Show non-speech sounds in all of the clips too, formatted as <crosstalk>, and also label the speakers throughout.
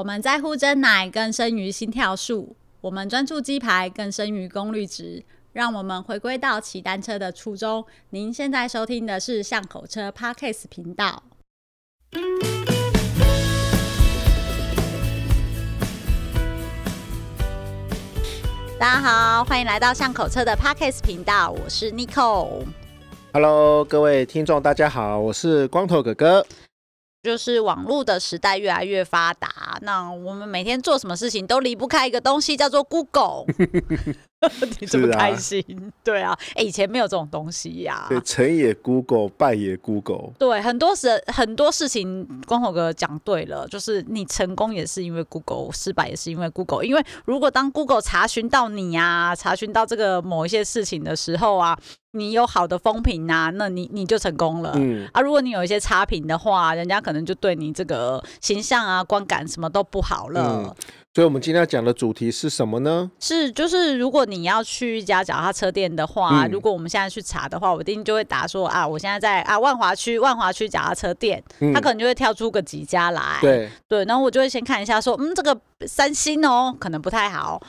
Speaker 1: 我们在乎真奶更胜于心跳数，我们专注鸡排更胜于功率值。让我们回归到骑单车的初衷。您现在收听的是巷口车 Podcast 频道。大家好，欢迎来到巷口车的 Podcast 频道，我是 Nicole。
Speaker 2: Hello，各位听众，大家好，我是光头哥哥。
Speaker 1: 就是网络的时代越来越发达，那我们每天做什么事情都离不开一个东西，叫做 Google。<laughs> 你这么开心？啊对啊，哎、欸，以前没有这种东西呀、啊。
Speaker 2: 对，成也 Google，败也 Google。
Speaker 1: 对，很多事很多事情，光头哥讲对了，就是你成功也是因为 Google，失败也是因为 Google。因为如果当 Google 查询到你啊，查询到这个某一些事情的时候啊，你有好的风评啊，那你你就成功了。嗯啊，如果你有一些差评的话，人家可能就对你这个形象啊、观感什么都不好了。嗯
Speaker 2: 所以，我们今天要讲的主题是什么呢？
Speaker 1: 是，就是如果你要去一家脚踏车店的话，嗯、如果我们现在去查的话，我一定就会答说啊，我现在在啊万华区万华区脚踏车店，嗯、他可能就会跳出个几家来。对对，然后我就会先看一下说，嗯，这个三星哦，可能不太好。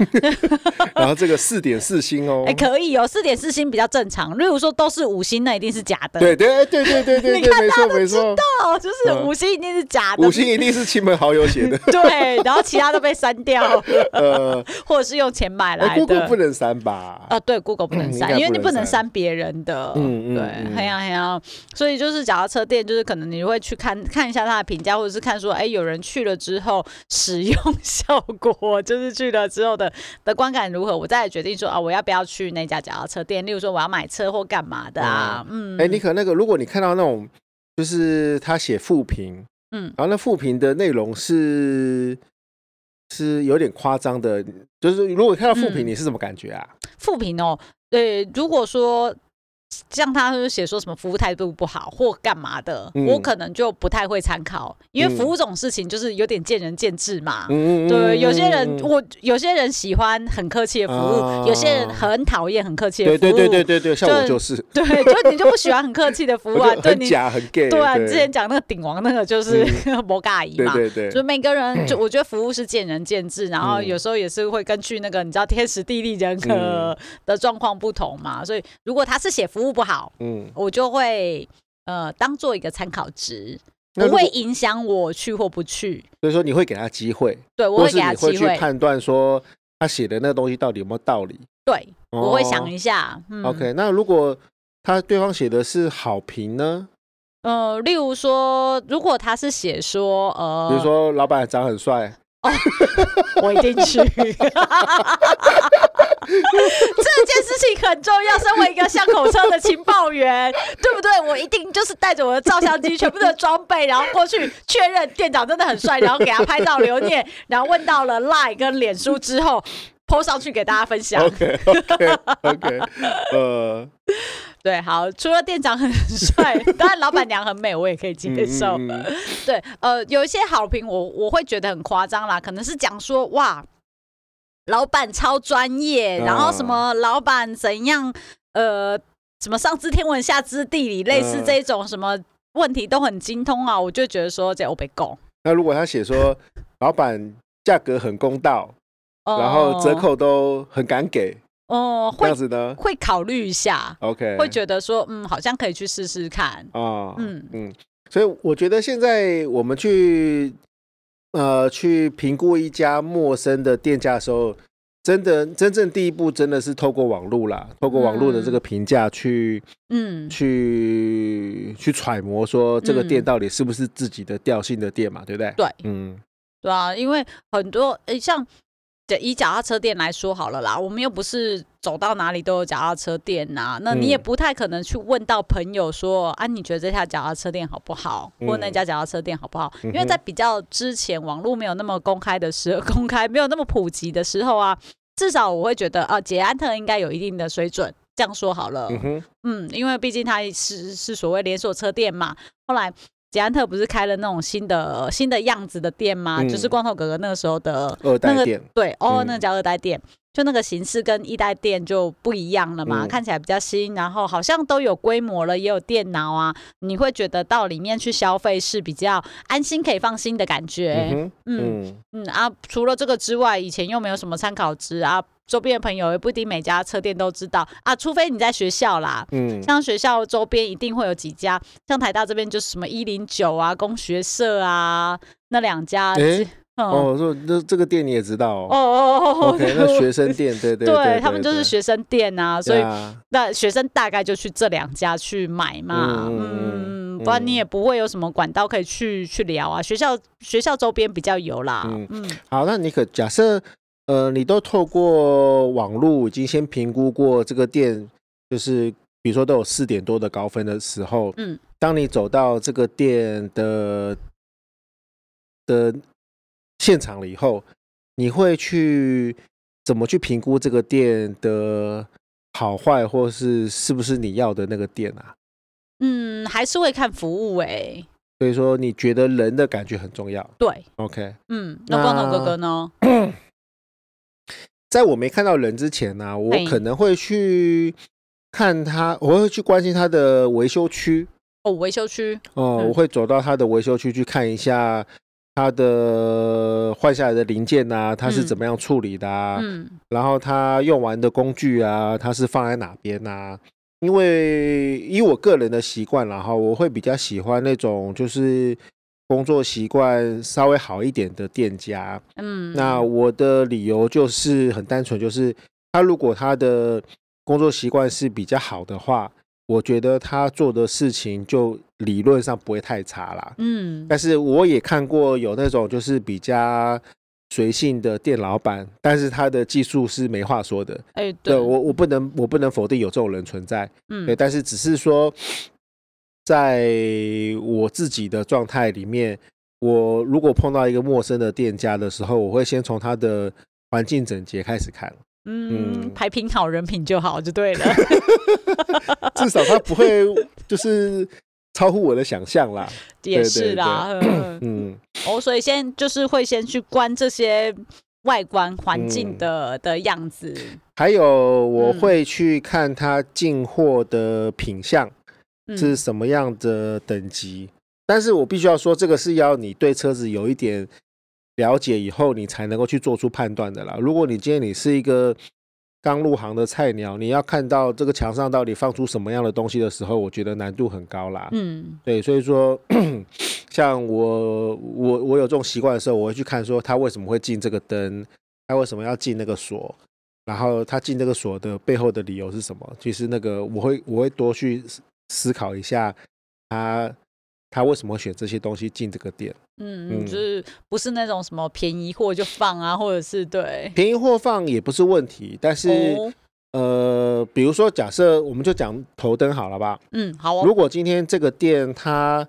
Speaker 1: <laughs>
Speaker 2: 然后这个四点四星哦，<laughs>
Speaker 1: 哎、欸，可以哦，四点四星比较正常。例如说都是五星，那一定是假的。
Speaker 2: 对对对对对对，
Speaker 1: 你看大家都
Speaker 2: 知
Speaker 1: 道，就是五星一定是假的，
Speaker 2: 五星一定是亲朋好友写的。<laughs>
Speaker 1: 对，然后其他都被删。掉，<laughs> 呃，<laughs> 或者是用钱买来的。
Speaker 2: Google 不能删吧？
Speaker 1: 啊，对，Google 不能删，因为你不能删别人的。嗯嗯，对，很呀很呀。所以就是脚踏车店，就是可能你会去看看一下他的评价，或者是看说，哎，有人去了之后使用效果，就是去了之后的 <laughs> 的观感如何，我再来决定说啊，我要不要去那家脚踏车店？例如说我要买车或干嘛的啊？嗯，
Speaker 2: 哎，你可那个，如果你看到那种，就是他写负评，嗯，然后那负评的内容是。是有点夸张的，就是如果看到负评，你是什么感觉啊？
Speaker 1: 负评哦，对，如果说。像他是写说什么服务态度不好或干嘛的，嗯、我可能就不太会参考，因为服务这种事情就是有点见仁见智嘛。嗯、对，有些人我有些人喜欢很客气的服务，啊、有些人很讨厌很客气的服务。对
Speaker 2: 对对对对，像我就是。
Speaker 1: 对，就你就不喜欢很客气的服务啊？<laughs> 对，
Speaker 2: 你假很 gay。
Speaker 1: 对啊，之前讲那个顶王那个就是摩嘎阿姨嘛。
Speaker 2: 对对对。
Speaker 1: 就每个人，就我觉得服务是见仁见智，然后有时候也是会根据那个你知道天时地利人和的状况不同嘛。所以如果他是写服务。服务不好，嗯，我就会呃当做一个参考值，不会影响我去或不去。
Speaker 2: 所以说你会给他机会，
Speaker 1: 对，我会给他机会，
Speaker 2: 会去判断说他写的那个东西到底有没有道理。
Speaker 1: 对，我会想一下。
Speaker 2: 哦嗯、OK，那如果他对方写的是好评呢？
Speaker 1: 呃，例如说，如果他是写说呃，
Speaker 2: 比如说老板长很帅。哦，
Speaker 1: 我一定去。<laughs> <laughs> 这件事情很重要，身为一个巷口车的情报员，对不对？我一定就是带着我的照相机、全部的装备，然后过去确认店长真的很帅，然后给他拍照留念，然后问到了 Line 跟脸书之后，po 上去给大家分享。
Speaker 2: OK OK OK，呃。
Speaker 1: 对，好，除了店长很帅，当然老板娘很美，我也可以接受。嗯嗯、对，呃，有一些好评，我我会觉得很夸张啦，可能是讲说哇，老板超专业，然后什么老板怎样，呃，什么上知天文下知地理，类似这种什么问题都很精通啊，我就觉得说这我被供。
Speaker 2: 那如果他写说老板价格很公道，然后折扣都很敢给。
Speaker 1: 哦，会这样子呢？会考虑一下
Speaker 2: ，OK，
Speaker 1: 会觉得说，嗯，好像可以去试试看
Speaker 2: 啊，嗯嗯，所以我觉得现在我们去呃去评估一家陌生的店家的时候，真的真正第一步真的是透过网络啦，透过网络的这个评价去，嗯，去去揣摩说这个店到底是不是自己的调性的店嘛，对不对？
Speaker 1: 对，嗯，对啊，因为很多诶像。以脚踏车店来说好了啦，我们又不是走到哪里都有脚踏车店呐、啊，那你也不太可能去问到朋友说、嗯、啊，你觉得这家脚踏车店好不好，或那家脚踏车店好不好？嗯、因为在比较之前，网络没有那么公开的时候，公开没有那么普及的时候啊，至少我会觉得啊，捷安特应该有一定的水准。这样说好了，嗯，哼嗯，因为毕竟它是是所谓连锁车店嘛，后来。捷安特不是开了那种新的新的样子的店吗？嗯、就是光头哥哥那个时候的二
Speaker 2: 代店，
Speaker 1: 对哦，那个叫二代店。嗯、就那个形式跟一代店就不一样了嘛，嗯、看起来比较新，然后好像都有规模了，也有电脑啊，你会觉得到里面去消费是比较安心、可以放心的感觉。嗯嗯，嗯啊，除了这个之外，以前又没有什么参考值啊，周边的朋友也不一定每家车店都知道啊，除非你在学校啦。嗯，像学校周边一定会有几家，像台大这边就是什么一零九啊、工学社啊那两家。欸
Speaker 2: 哦，说那这个店你也知道哦
Speaker 1: 哦哦
Speaker 2: ，OK，那学生店，对对 <laughs>
Speaker 1: 对，他们就是学生店啊，所以那学生大概就去这两家去买嘛，嗯，不然你也不会有什么管道可以去去聊啊。学校学校周边比较有啦，嗯，
Speaker 2: 好，那你可假设呃，你都透过网络已经先评估过这个店，就是比如说都有四点多的高分的时候，嗯，当你走到这个店的的。现场了以后，你会去怎么去评估这个店的好坏，或是是不是你要的那个店啊？
Speaker 1: 嗯，还是会看服务哎、欸。
Speaker 2: 所以说，你觉得人的感觉很重要。
Speaker 1: 对
Speaker 2: ，OK，
Speaker 1: 嗯，那光头哥哥呢？
Speaker 2: 在我没看到人之前呢、啊，我可能会去看他，我会去关心他的维修区。
Speaker 1: 哦，维修区。
Speaker 2: 哦，嗯、我会走到他的维修区去看一下。他的换下来的零件啊，他是怎么样处理的啊？嗯，然后他用完的工具啊，他是放在哪边啊？因为以我个人的习惯，然后我会比较喜欢那种就是工作习惯稍微好一点的店家。嗯，那我的理由就是很单纯，就是他如果他的工作习惯是比较好的话。我觉得他做的事情就理论上不会太差啦。嗯，但是我也看过有那种就是比较随性的店老板，但是他的技术是没话说的。哎、欸，对，对我我不能我不能否定有这种人存在。嗯，对，但是只是说，在我自己的状态里面，我如果碰到一个陌生的店家的时候，我会先从他的环境整洁开始看。
Speaker 1: 嗯，牌品好，人品就好，就对了。<laughs>
Speaker 2: 至少他不会就是超乎我的想象啦。
Speaker 1: 也是啦，对对对嗯，哦，所以先就是会先去观这些外观环境的、嗯、的样子，
Speaker 2: 还有我会去看他进货的品相是什么样的等级。嗯、但是我必须要说，这个是要你对车子有一点。了解以后，你才能够去做出判断的啦。如果你今天你是一个刚入行的菜鸟，你要看到这个墙上到底放出什么样的东西的时候，我觉得难度很高啦。嗯，对，所以说，<coughs> 像我我我有这种习惯的时候，我会去看说他为什么会进这个灯，他为什么要进那个锁，然后他进这个锁的背后的理由是什么？其实那个我会我会多去思考一下他。他为什么选这些东西进这个店？
Speaker 1: 嗯，就是不是那种什么便宜货就放啊，或者是对
Speaker 2: 便宜货放也不是问题，但是、哦、呃，比如说假设我们就讲头灯好了吧？嗯，好、哦。如果今天这个店它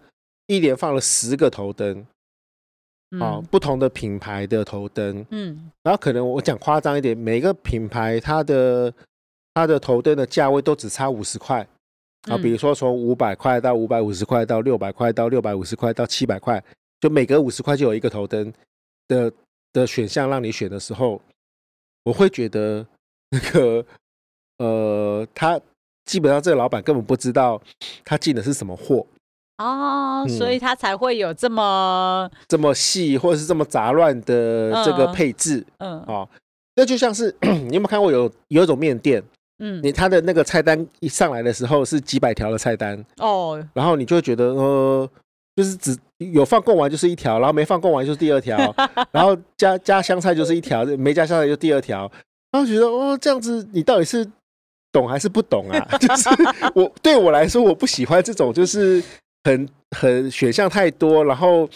Speaker 2: 一连放了十个头灯，啊、嗯哦，不同的品牌的头灯，嗯，然后可能我讲夸张一点，每个品牌它的它的头灯的价位都只差五十块。啊，比如说从五百块到五百五十块到六百块到六百五十块到七百块，就每隔五十块就有一个头灯的的选项让你选的时候，我会觉得那个呃，他基本上这个老板根本不知道他进的是什么货
Speaker 1: 哦，所以他才会有这么、嗯、这么
Speaker 2: 细或者是这么杂乱的这个配置，嗯，哦，那就像是 <clears throat> 你有没有看过有有一种面店？嗯，你他的那个菜单一上来的时候是几百条的菜单哦，然后你就会觉得呃，就是只有放贡丸就是一条，然后没放贡丸就是第二条，<laughs> 然后加加香菜就是一条，没加香菜就第二条，然后觉得哦，这样子你到底是懂还是不懂啊？<laughs> 就是我对我来说，我不喜欢这种就是很很选项太多，然后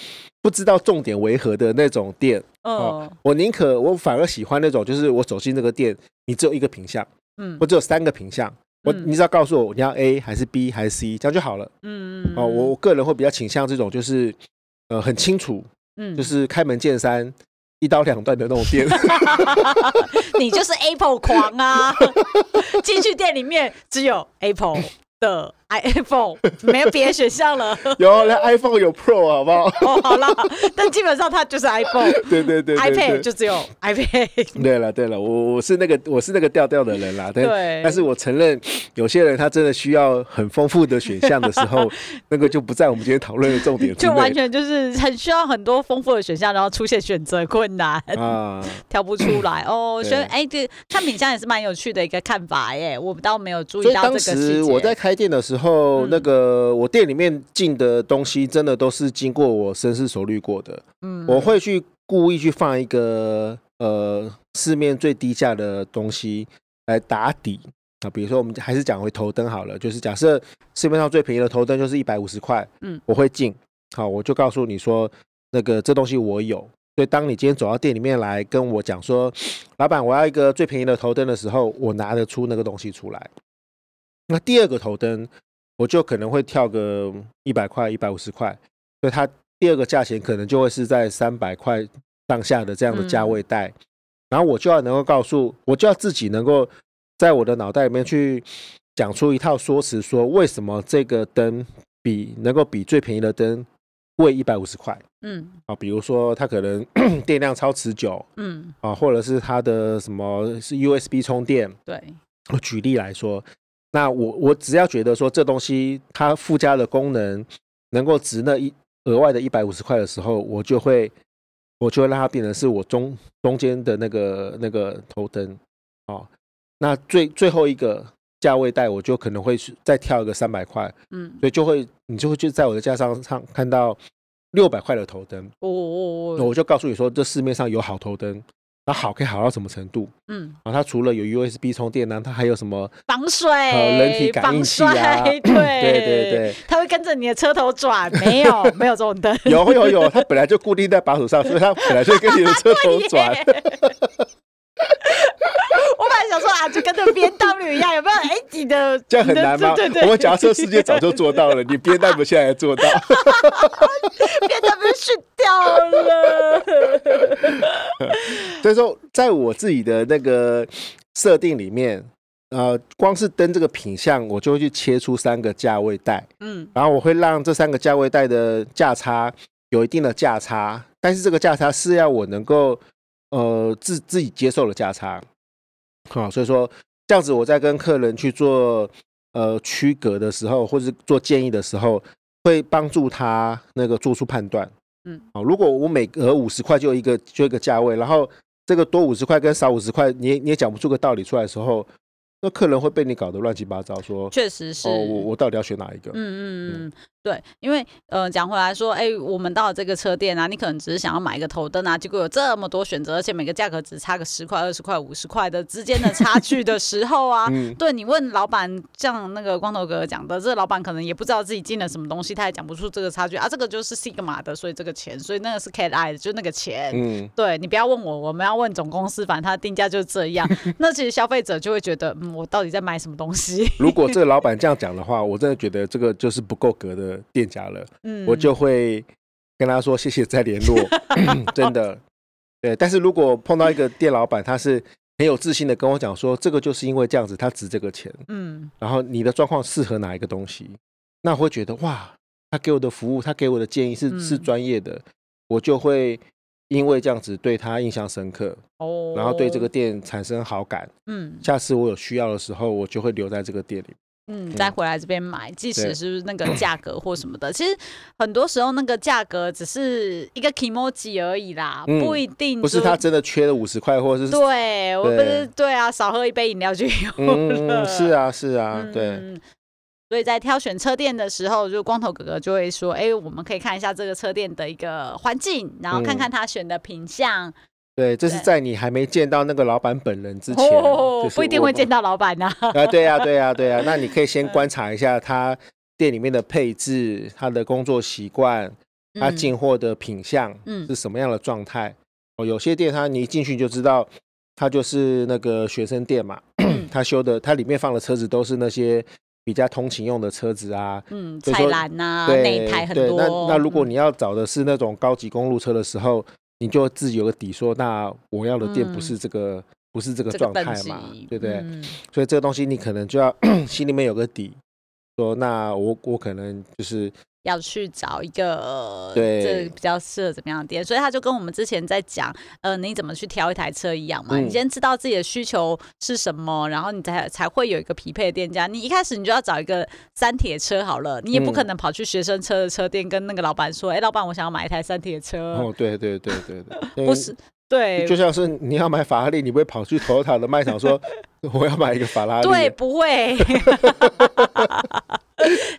Speaker 2: 不知道重点为何的那种店哦。我宁可我反而喜欢那种，就是我走进那个店，你只有一个品项。嗯，我只有三个品项，我你只要告诉我你要 A 还是 B 还是 C，这样就好了。嗯嗯哦，我我个人会比较倾向这种，就是呃很清楚，嗯，就是开门见山、一刀两断的那种店。<laughs>
Speaker 1: 你就是 Apple 狂啊！进去店里面只有 Apple 的 iPhone，<laughs> 没有别的选项了。<laughs>
Speaker 2: 有，连 iPhone 有 Pro，好不好？
Speaker 1: 哦，好了，但基本上它就是 iPhone。<laughs>
Speaker 2: 对对对，对
Speaker 1: ，iPad 就只有 iPad。
Speaker 2: 对了对了，我我是那个我是那个调调的人啦。对，但是我承认有些人他真的需要很丰富的选项的时候，那个就不在我们今天讨论的重点。
Speaker 1: 就完全就是很需要很多丰富的选项，然后出现选择困难啊，挑不出来哦。所以哎，对，看品相也是蛮有趣的一个看法耶。我倒没有注意到这个细节。当时
Speaker 2: 我在开店的时候，嗯、那个我店里面进的东西真的都是经过我深思熟虑过的。嗯，我会去故意去放一个呃市面最低价的东西来打底啊。比如说，我们还是讲回头灯好了，就是假设市面上最便宜的头灯就是一百五十块，嗯，我会进。好，我就告诉你说，那个这东西我有。所以，当你今天走到店里面来跟我讲说，老板，我要一个最便宜的头灯的时候，我拿得出那个东西出来。那第二个头灯，我就可能会跳个一百块、一百五十块，所以它第二个价钱可能就会是在三百块上下的这样的价位带。然后我就要能够告诉，我就要自己能够在我的脑袋里面去讲出一套说辞，说为什么这个灯比能够比最便宜的灯。贵一百五十块，嗯，啊，比如说它可能 <clears throat> 电量超持久，嗯，啊，或者是它的什么是 USB 充电，
Speaker 1: 对，
Speaker 2: 我举例来说，那我我只要觉得说这东西它附加的功能能够值那一额外的一百五十块的时候，我就会我就会让它变成是我中中间的那个那个头灯，哦，那最最后一个。价位带我就可能会再跳一个三百块，嗯，所以就会你就会就在我的架上上看到六百块的头灯，哦，哦，哦，我就告诉你说，这市面上有好头灯，那好可以好到什么程度？嗯，然后它除了有 USB 充电呢，它还有什么
Speaker 1: 防水、
Speaker 2: 人体感应器啊？<laughs> 对对对对，
Speaker 1: 它会跟着你的车头转，没有没有这种灯，<laughs>
Speaker 2: 有有有，它本来就固定在把手上，所以它本来就会跟你的 <laughs>
Speaker 1: 车头转。说啊，就跟那个 BMW 一样，有没有？哎、欸，你的
Speaker 2: 这样很难吗？对对对，我们假设世界早就做到了，你 BMW 现在还做到，<laughs> <laughs>
Speaker 1: BMW 逊掉了。
Speaker 2: 所以说，在我自己的那个设定里面，呃，光是登这个品相，我就会去切出三个价位带，嗯，然后我会让这三个价位带的价差有一定的价差，但是这个价差是要我能够。呃，自自己接受的价差，好，所以说这样子，我在跟客人去做呃区隔的时候，或者做建议的时候，会帮助他那个做出判断。嗯，好，如果我每隔五十块就一个就一个价位，然后这个多五十块跟少五十块，你也你也讲不出个道理出来的时候。那客人会被你搞得乱七八糟，说
Speaker 1: 确实是，
Speaker 2: 哦，我我到底要选哪一个？嗯
Speaker 1: 嗯嗯，对，因为呃，讲回来说，哎、欸，我们到了这个车店啊，你可能只是想要买一个头灯啊，结果有这么多选择，而且每个价格只差个十块、二十块、五十块的之间的差距的时候啊，<laughs> 嗯、对你问老板，像那个光头哥哥讲的，这个老板可能也不知道自己进了什么东西，他也讲不出这个差距啊，这个就是 Sigma 的，所以这个钱，所以那个是 Cat Eye 的，就那个钱。嗯，对你不要问我，我们要问总公司，反正他的定价就是这样。<laughs> 那其实消费者就会觉得，嗯，我到底在买？什么东西？
Speaker 2: 如果这个老板这样讲的话，<laughs> 我真的觉得这个就是不够格的店家了。嗯，我就会跟他说谢谢再联络。<laughs> 真的，对。但是如果碰到一个店老板，他是很有自信的跟我讲说，这个就是因为这样子，他值这个钱。嗯，然后你的状况适合哪一个东西，那我会觉得哇，他给我的服务，他给我的建议是是专业的，我就会。因为这样子对他印象深刻哦，然后对这个店产生好感，嗯，下次我有需要的时候，我就会留在这个店里，
Speaker 1: 嗯，再回来这边买，即使是那个价格或什么的，其实很多时候那个价格只是一个 kimoji 而已啦，不一定
Speaker 2: 不是他真的缺了五十块，或者是
Speaker 1: 对我不是对啊，少喝一杯饮料就有了，
Speaker 2: 是啊是啊，对。
Speaker 1: 所以在挑选车店的时候，就光头哥哥就会说：“哎、欸，我们可以看一下这个车店的一个环境，然后看看他选的品相。嗯”
Speaker 2: 对，这是在你还没见到那个老板本人之前，
Speaker 1: 哦、不一定会见到老板呐。<laughs>
Speaker 2: 啊，对呀、啊，对呀、啊，对呀、啊。那你可以先观察一下他店里面的配置、他的工作习惯、他进货的品相是什么样的状态。哦、嗯，有些店他你一进去就知道，他就是那个学生店嘛，<clears throat> 他修的，他里面放的车子都是那些。比较通勤用的车子啊，嗯，
Speaker 1: 菜篮呐，内台很多。
Speaker 2: 那那如果你要找的是那种高级公路车的时候，嗯、你就自己有个底，说那我要的店不是这个，嗯、不是这个状态嘛，对不对？嗯、所以这个东西你可能就要 <clears throat> 心里面有个底。说那我我可能就是。
Speaker 1: 要去找一个
Speaker 2: 对
Speaker 1: 这比较适合怎么样的店，所以他就跟我们之前在讲，呃，你怎么去挑一台车一样嘛。嗯、你先知道自己的需求是什么，然后你才才会有一个匹配的店家。你一开始你就要找一个三铁车好了，你也不可能跑去学生车的车店跟那个老板说，哎、嗯，老板，我想要买一台三铁车。
Speaker 2: 哦，对对对对对，<laughs>
Speaker 1: 不是，对，
Speaker 2: 就像是你要买法拉利，你不会跑去 Toyota 的卖场说 <laughs> 我要买一个法拉利，
Speaker 1: 对，不会。<laughs>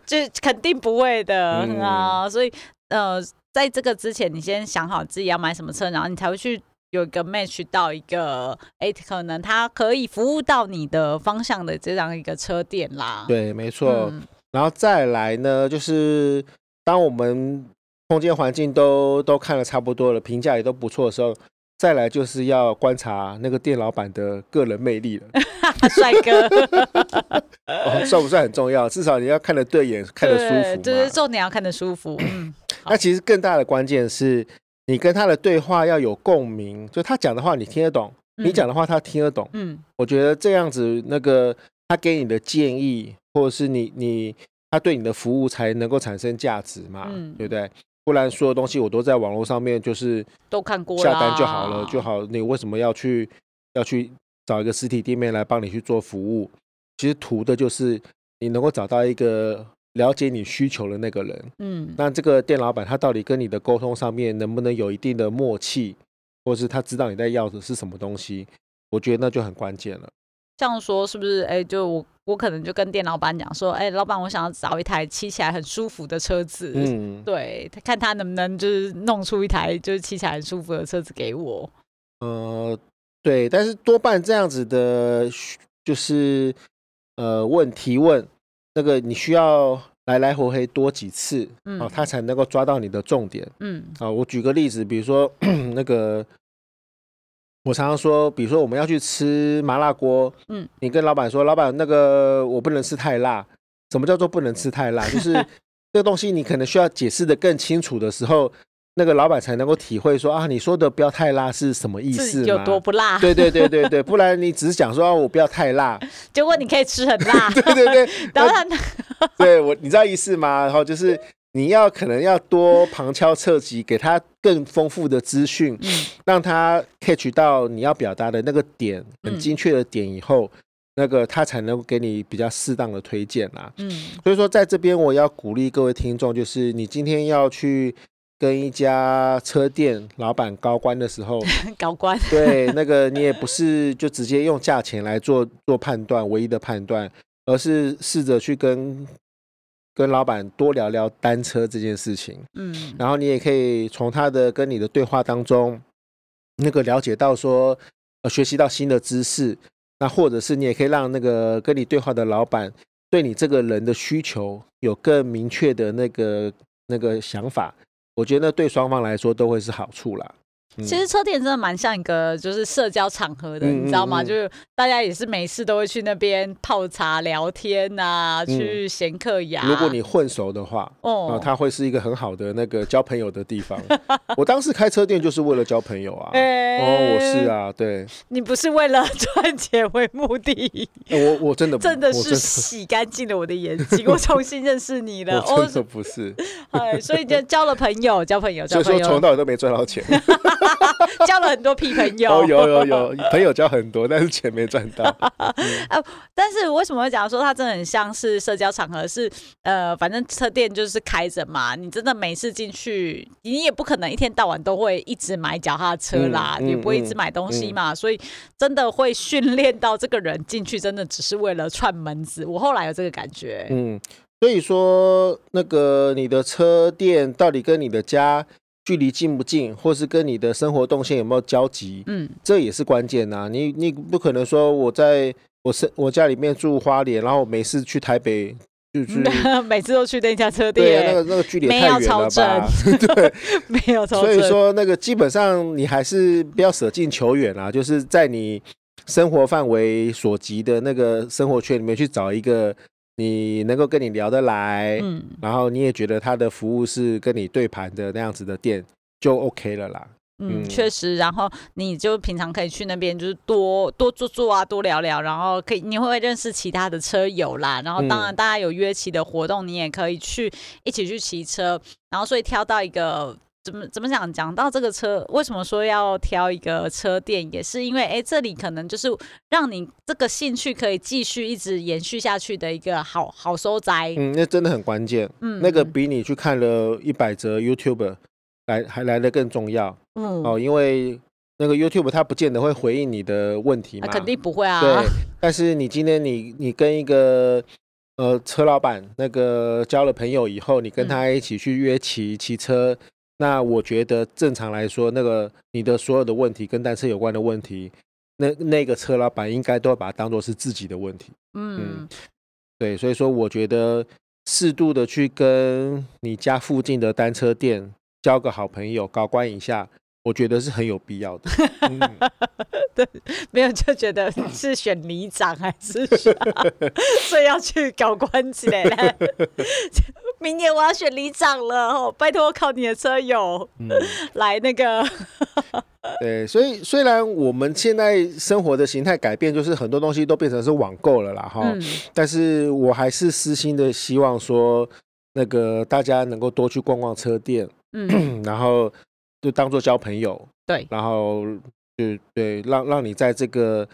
Speaker 1: 就肯定不会的、嗯、啊，所以呃，在这个之前，你先想好自己要买什么车，然后你才会去有一个 match 到一个，哎、欸，可能它可以服务到你的方向的这样一个车店啦。
Speaker 2: 对，没错。嗯、然后再来呢，就是当我们空间环境都都看了差不多了，评价也都不错的时候。再来就是要观察那个店老板的个人魅力了，<laughs>
Speaker 1: 帅哥，
Speaker 2: 哦，帅不帅很重要，至少你要看得对眼，看得舒服，
Speaker 1: 就是重点要看得舒服。嗯，<clears throat>
Speaker 2: 那其实更大的关键是你跟他的对话要有共鸣，就他讲的话你听得懂，你讲的话他听得懂。嗯，我觉得这样子，那个他给你的建议，或者是你你他对你的服务才能够产生价值嘛，嗯，对不对？不然，所有东西我都在网络上面，就是
Speaker 1: 都看过，
Speaker 2: 下单就好了就好。你为什么要去要去找一个实体店面来帮你去做服务？其实图的就是你能够找到一个了解你需求的那个人。嗯，那这个店老板他到底跟你的沟通上面能不能有一定的默契，或是他知道你在要的是什么东西？我觉得那就很关键了。
Speaker 1: 这样说是不是？哎，就我我可能就跟店老板讲说，哎，老板，我想要找一台骑起来很舒服的车子，嗯，对，看他能不能就是弄出一台就是骑起来很舒服的车子给我。
Speaker 2: 呃，对，但是多半这样子的，就是呃问提问，那个你需要来来回回多几次，嗯，哦，他才能够抓到你的重点，嗯，啊，我举个例子，比如说 <clears throat> 那个。我常常说，比如说我们要去吃麻辣锅，嗯，你跟老板说，老板那个我不能吃太辣。什么叫做不能吃太辣？就是 <laughs> 这个东西你可能需要解释的更清楚的时候，那个老板才能够体会说啊，你说的不要太辣是什么意思？
Speaker 1: 有多不辣？
Speaker 2: 对对对对对，不然你只是讲说啊，我不要太辣，<laughs>
Speaker 1: 结果你可以吃很辣。<laughs>
Speaker 2: 对对对，然后他，对我你知道意思吗？然后就是。你要可能要多旁敲侧击，给他更丰富的资讯，嗯、让他 catch 到你要表达的那个点，很精确的点以后，嗯、那个他才能给你比较适当的推荐啦。嗯，所以说在这边我要鼓励各位听众，就是你今天要去跟一家车店老板高官的时候，<laughs>
Speaker 1: 高官
Speaker 2: 对那个你也不是就直接用价钱来做做判断，唯一的判断，而是试着去跟。跟老板多聊聊单车这件事情，嗯，然后你也可以从他的跟你的对话当中，那个了解到说，呃，学习到新的知识，那或者是你也可以让那个跟你对话的老板对你这个人的需求有更明确的那个那个想法，我觉得对双方来说都会是好处啦。
Speaker 1: 其实车店真的蛮像一个就是社交场合的，嗯、你知道吗？嗯、就是大家也是每次都会去那边泡茶聊天呐、啊，嗯、去闲客呀。
Speaker 2: 如果你混熟的话，哦、呃，它会是一个很好的那个交朋友的地方。<laughs> 我当时开车店就是为了交朋友啊。欸、哦，我是啊，对。
Speaker 1: 你不是为了赚钱为目的？
Speaker 2: 我我真的 <laughs>
Speaker 1: 真的是洗干净了我的眼睛，我重新认识你了。<laughs>
Speaker 2: 我真的不是。
Speaker 1: 哎，所以就交了朋友，交朋友，交朋友。
Speaker 2: 所以说从头到尾都没赚到钱。<laughs>
Speaker 1: 交了很多屁朋友，
Speaker 2: 哦，有有有朋友交很多，但是钱没赚到。<laughs>
Speaker 1: 嗯、但是为什么会讲说他真的很像是社交场合？是呃，反正车店就是开着嘛，你真的每次进去，你也不可能一天到晚都会一直买脚踏车啦，你、嗯嗯、不会一直买东西嘛，嗯、所以真的会训练到这个人进去，真的只是为了串门子。我后来有这个感觉，
Speaker 2: 嗯，所以说那个你的车店到底跟你的家。距离近不近，或是跟你的生活动线有没有交集？嗯，这也是关键呐。你你不可能说我在我是我家里面住花莲，然后每次去台北就是 <laughs>
Speaker 1: 每次都去那家车店，
Speaker 2: 对，那个那个距离太远了吧？<laughs> <laughs> 对，
Speaker 1: 没有超。
Speaker 2: 所以说那个基本上你还是不要舍近求远啊，就是在你生活范围所及的那个生活圈里面去找一个。你能够跟你聊得来，嗯，然后你也觉得他的服务是跟你对盘的那样子的店，就 OK 了啦。
Speaker 1: 嗯，确实。然后你就平常可以去那边，就是多多坐坐啊，多聊聊，然后可以你会不会认识其他的车友啦。然后当然大家有约骑的活动，你也可以去一起去骑车。然后所以挑到一个。怎么怎么讲？讲到这个车，为什么说要挑一个车店？也是因为，哎，这里可能就是让你这个兴趣可以继续一直延续下去的一个好好收宅。
Speaker 2: 嗯，那真的很关键。嗯，那个比你去看了一百则 YouTube 来还来的更重要。嗯，哦，因为那个 YouTube 它不见得会回应你的问题嘛，
Speaker 1: 肯定不会啊。
Speaker 2: 对，但是你今天你你跟一个呃车老板那个交了朋友以后，你跟他一起去约骑骑车。那我觉得正常来说，那个你的所有的问题跟单车有关的问题，那那个车老板应该都要把它当做是自己的问题。嗯，嗯，对，所以说我觉得适度的去跟你家附近的单车店交个好朋友，搞关一下。我觉得是很有必要的。<laughs> 嗯、
Speaker 1: 对，没有就觉得是选里长还是选，所以要去搞关系嘞。明年我要选里长了，哦，拜托靠你的车友，嗯、来那个。
Speaker 2: 对，所以虽然我们现在生活的形态改变，就是很多东西都变成是网购了啦，哈、嗯，但是我还是私心的希望说，那个大家能够多去逛逛车店，嗯，<clears throat> 然后。就当做交朋友，
Speaker 1: 对，
Speaker 2: 然后就对，让让你在这个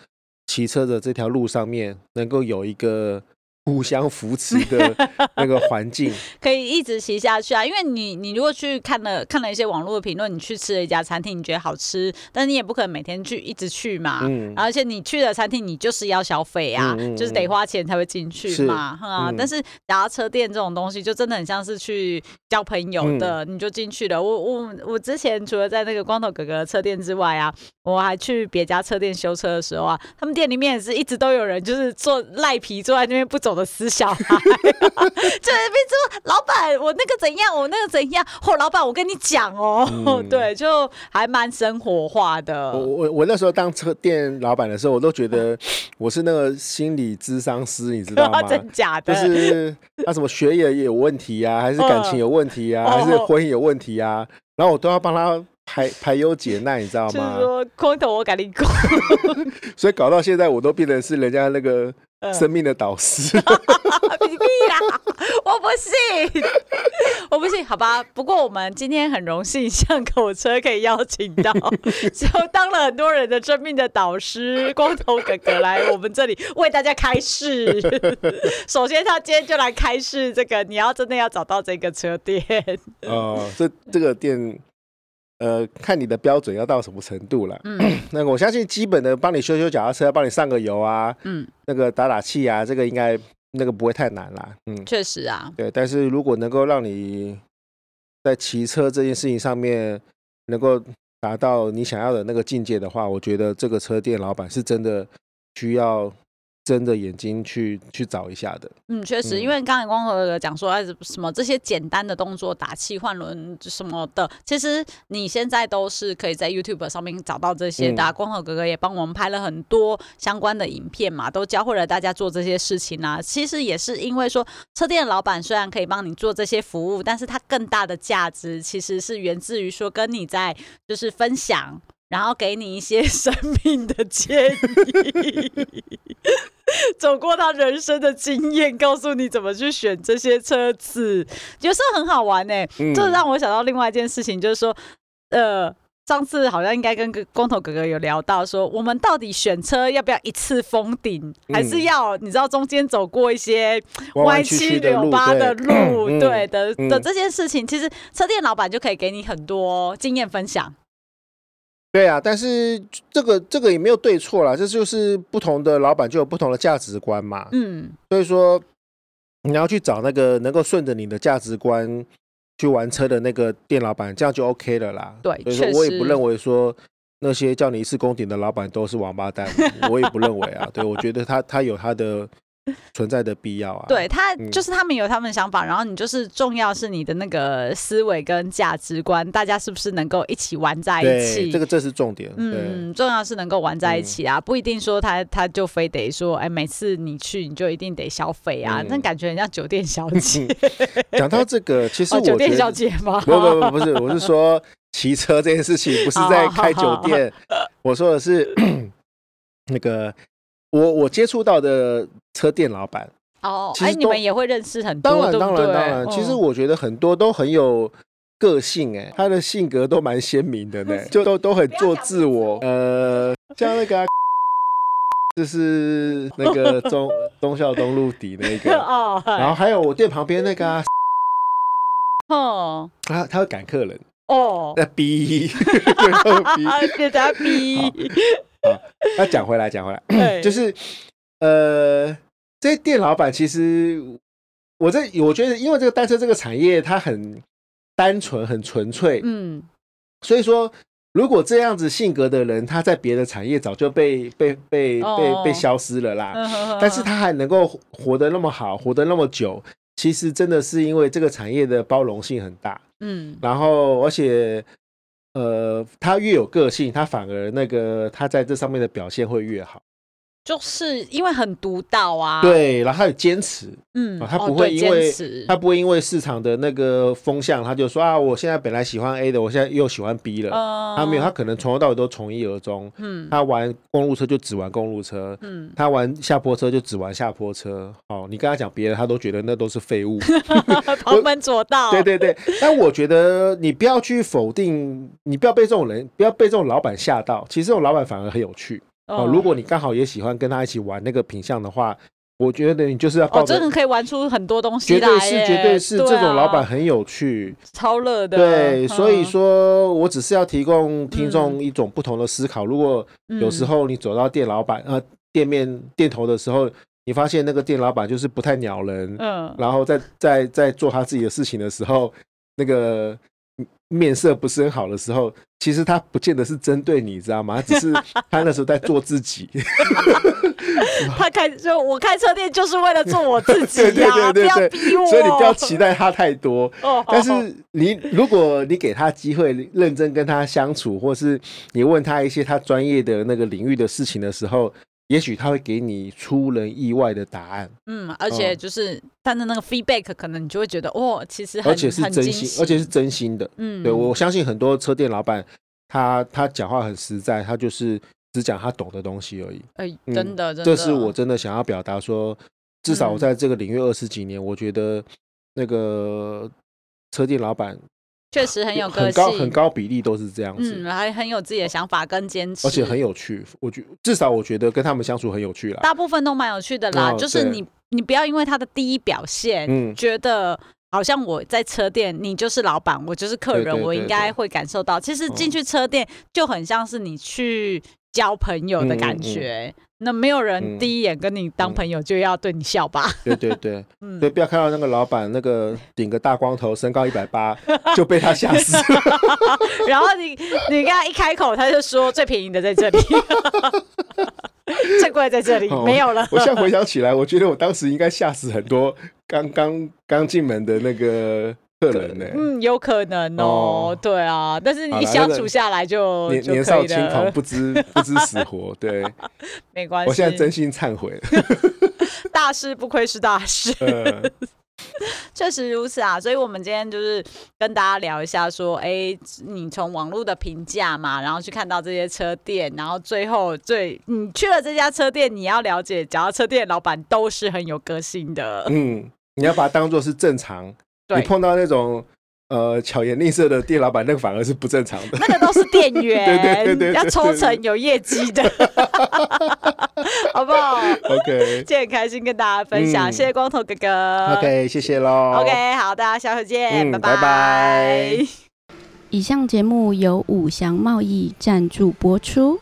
Speaker 2: 骑车的这条路上面，能够有一个。互相扶持的 <laughs> 那个环境，
Speaker 1: 可以一直骑下去啊！因为你，你如果去看了看了一些网络的评论，你去吃了一家餐厅，你觉得好吃，但你也不可能每天去一直去嘛。嗯。而且你去的餐厅，你就是要消费啊，嗯、就是得花钱才会进去嘛。啊、嗯，但是脚踏车店这种东西，就真的很像是去交朋友的，嗯、你就进去了。我我我之前除了在那个光头哥哥的车店之外啊，我还去别家车店修车的时候啊，他们店里面也是一直都有人，就是坐赖皮坐在那边不走。我的死小孩，<laughs> 就那边说老板，我那个怎样，我那个怎样。哦，老板，我跟你讲哦，嗯、对，就还蛮生活化的。
Speaker 2: 我我我那时候当车店老板的时候，我都觉得我是那个心理咨商师，你知道吗？<laughs>
Speaker 1: 真假的？
Speaker 2: 就是他什么学业也有问题啊，还是感情有问题啊，还是婚姻有问题啊，然后我都要帮他排排忧解难，你知道吗？就是
Speaker 1: 说空头我赶紧过，<laughs>
Speaker 2: 所以搞到现在我都变成是人家那个。生命的导师，
Speaker 1: 屁 <laughs> 屁啦！我不信，我不信，好吧。不过我们今天很荣幸，巷口车可以邀请到，就当了很多人的生命的导师，光头哥哥来我们这里为大家开示。<laughs> 首先，他今天就来开示这个，你要真的要找到这个车店
Speaker 2: 哦、呃，这这个店。呃，看你的标准要到什么程度了。嗯，<clears throat> 那个我相信基本的帮你修修脚踏车，帮你上个油啊，嗯，那个打打气啊，这个应该那个不会太难啦。嗯，
Speaker 1: 确实啊。
Speaker 2: 对，但是如果能够让你在骑车这件事情上面能够达到你想要的那个境界的话，我觉得这个车店老板是真的需要。睁着眼睛去去找一下的，
Speaker 1: 嗯，确实，因为刚才光和哥哥讲说，哎，什么这些简单的动作，打气换轮什么的，其实你现在都是可以在 YouTube 上面找到这些的。嗯、光和哥哥也帮我们拍了很多相关的影片嘛，都教会了大家做这些事情啊。其实也是因为说，车店的老板虽然可以帮你做这些服务，但是他更大的价值其实是源自于说，跟你在就是分享。然后给你一些 <laughs> 生命的建议，走过他人生的经验，告诉你怎么去选这些车子，有时候很好玩呢。嗯、这让我想到另外一件事情，就是说，呃，上次好像应该跟光头哥哥有聊到，说我们到底选车要不要一次封顶，还是要你知道中间走过一些歪七扭八的路，对的的这件事情，其实车店老板就可以给你很多经验分享。
Speaker 2: 对啊，但是这个这个也没有对错啦，这就是不同的老板就有不同的价值观嘛。嗯，所以说你要去找那个能够顺着你的价值观去玩车的那个店老板，这样就 OK 了啦。
Speaker 1: 对，
Speaker 2: 所以说我也不认为说那些叫你一次攻顶的老板都是王八蛋，我也不认为啊。对，我觉得他他有他的。存在的必要啊，
Speaker 1: 对他就是他们有他们的想法，嗯、然后你就是重要是你的那个思维跟价值观，大家是不是能够一起玩在一起？
Speaker 2: 这个这是重点。
Speaker 1: 嗯，重要是能够玩在一起啊，嗯、不一定说他他就非得说，哎，每次你去你就一定得消费啊，那、嗯、感觉很像酒店小姐。<laughs>
Speaker 2: 讲到这个，其 <laughs> 实我、哦、
Speaker 1: 酒店小姐吗？
Speaker 2: 不不不，不是，我是说。骑车这件事情，不是在开酒店。我说的是 <clears throat> 那个我我接触到的车店老板
Speaker 1: 哦，其实、欸、你们也会认识很多，
Speaker 2: 当然当然当然。其实我觉得很多都很有个性，哎，他的性格都蛮鲜明的呢，<laughs> 就都都很做自我。呃，像那个、啊。就是那个忠忠孝东路底那个 <laughs> 哦，然后还有我店旁边那个 <laughs> 哦，他他会赶客人哦，那逼，
Speaker 1: 给他逼。
Speaker 2: 好，那讲回来讲回来，就是呃，这些店老板其实我这我觉得，因为这个单车这个产业它很单纯很纯粹，嗯，所以说。如果这样子性格的人，他在别的产业早就被被被被被消失了啦。但是他还能够活得那么好，活得那么久，其实真的是因为这个产业的包容性很大。嗯，然后而且，呃，他越有个性，他反而那个他在这上面的表现会越好。
Speaker 1: 就是因为很独到啊，
Speaker 2: 对，然后他有坚持，嗯，他不会因为他不会因为市场的那个风向，他就说啊，我现在本来喜欢 A 的，我现在又喜欢 B 了，他没有，他可能从头到尾都从一而终，嗯，他玩公路车就只玩公路车，嗯，他玩下坡车就只玩下坡车，哦，你跟他讲别的，他都觉得那都是废物，<laughs>
Speaker 1: 旁门左道，<laughs>
Speaker 2: 对对对，但我觉得你不要去否定，你不要被这种人，不要被这种老板吓到，其实这种老板反而很有趣。哦，如果你刚好也喜欢跟他一起玩那个品相的话，我觉得你就是要哦，
Speaker 1: 真的可以玩出很多东西来，
Speaker 2: 绝对是，绝对是，这种老板很有趣，
Speaker 1: 超乐的。
Speaker 2: 对，所以说我只是要提供听众一种不同的思考。如果有时候你走到店老板呃店面店头的时候，你发现那个店老板就是不太鸟人，嗯，然后在在在做他自己的事情的时候，那个。面色不是很好的时候，其实他不见得是针对你，知道吗？他只是 <laughs> 他那时候在做自己。<laughs>
Speaker 1: 他开就我开车店就是为了做我自己呀，对对对对，不要逼我。
Speaker 2: 所以你不要期待他太多。但是你如果你给他机会，认真跟他相处，或是你问他一些他专业的那个领域的事情的时候。也许他会给你出人意外的答案。嗯，
Speaker 1: 而且就是他的那个 feedback，可能你就会觉得，哦，其实很
Speaker 2: 而且是真心，而且是真心的。嗯，对，我相信很多车店老板，他他讲话很实在，他就是只讲他懂的东西而已。哎，
Speaker 1: 真的，真的，
Speaker 2: 这是我真的想要表达说，至少我在这个领域二十几年，我觉得那个车店老板。
Speaker 1: 确实很有个性，
Speaker 2: 很高很高比例都是这样子，
Speaker 1: 嗯，还很有自己的想法跟坚持，
Speaker 2: 而且很有趣。我觉至少我觉得跟他们相处很有趣啦，
Speaker 1: 大部分都蛮有趣的啦。哦、就是你你不要因为他的第一表现，嗯，觉得好像我在车店，你就是老板，我就是客人，对对对对，我应该会感受到，其实进去车店就很像是你去交朋友的感觉。嗯嗯嗯那没有人第一眼跟你当朋友就要对你笑吧？
Speaker 2: 对对对，<laughs> 嗯，不要看到那个老板那个顶个大光头，身高一百八，<laughs> 就被他吓死。<laughs>
Speaker 1: 然后你你跟他一开口，他就说最便宜的在这里，最贵在这里，没有了。
Speaker 2: 我现在回想起来，我觉得我当时应该吓死很多刚刚刚进门的那个。客人呢？
Speaker 1: 嗯，有可能哦。对啊，但是你相处下来就
Speaker 2: 年年少轻狂，不知不知死活。<laughs> 对，
Speaker 1: 没关系。
Speaker 2: 我现在真心忏悔了。<laughs>
Speaker 1: 大事不愧是大事，<laughs> 确实如此啊。所以，我们今天就是跟大家聊一下，说，哎，你从网络的评价嘛，然后去看到这些车店，然后最后最你去了这家车店，你要了解，只要车店老板都是很有个性的。
Speaker 2: 嗯，你要把它当做是正常。你碰到那种呃巧言令色的店老板，那个反而是不正常的。
Speaker 1: 那个都是店员，<laughs>
Speaker 2: 对对对对，
Speaker 1: 要抽成有业绩的，好不好
Speaker 2: ？OK，
Speaker 1: 今天很开心跟大家分享，谢谢光头哥哥。
Speaker 2: OK，谢谢喽。
Speaker 1: OK，好，大家下回见，拜拜。以上节目由五祥贸易赞助播出。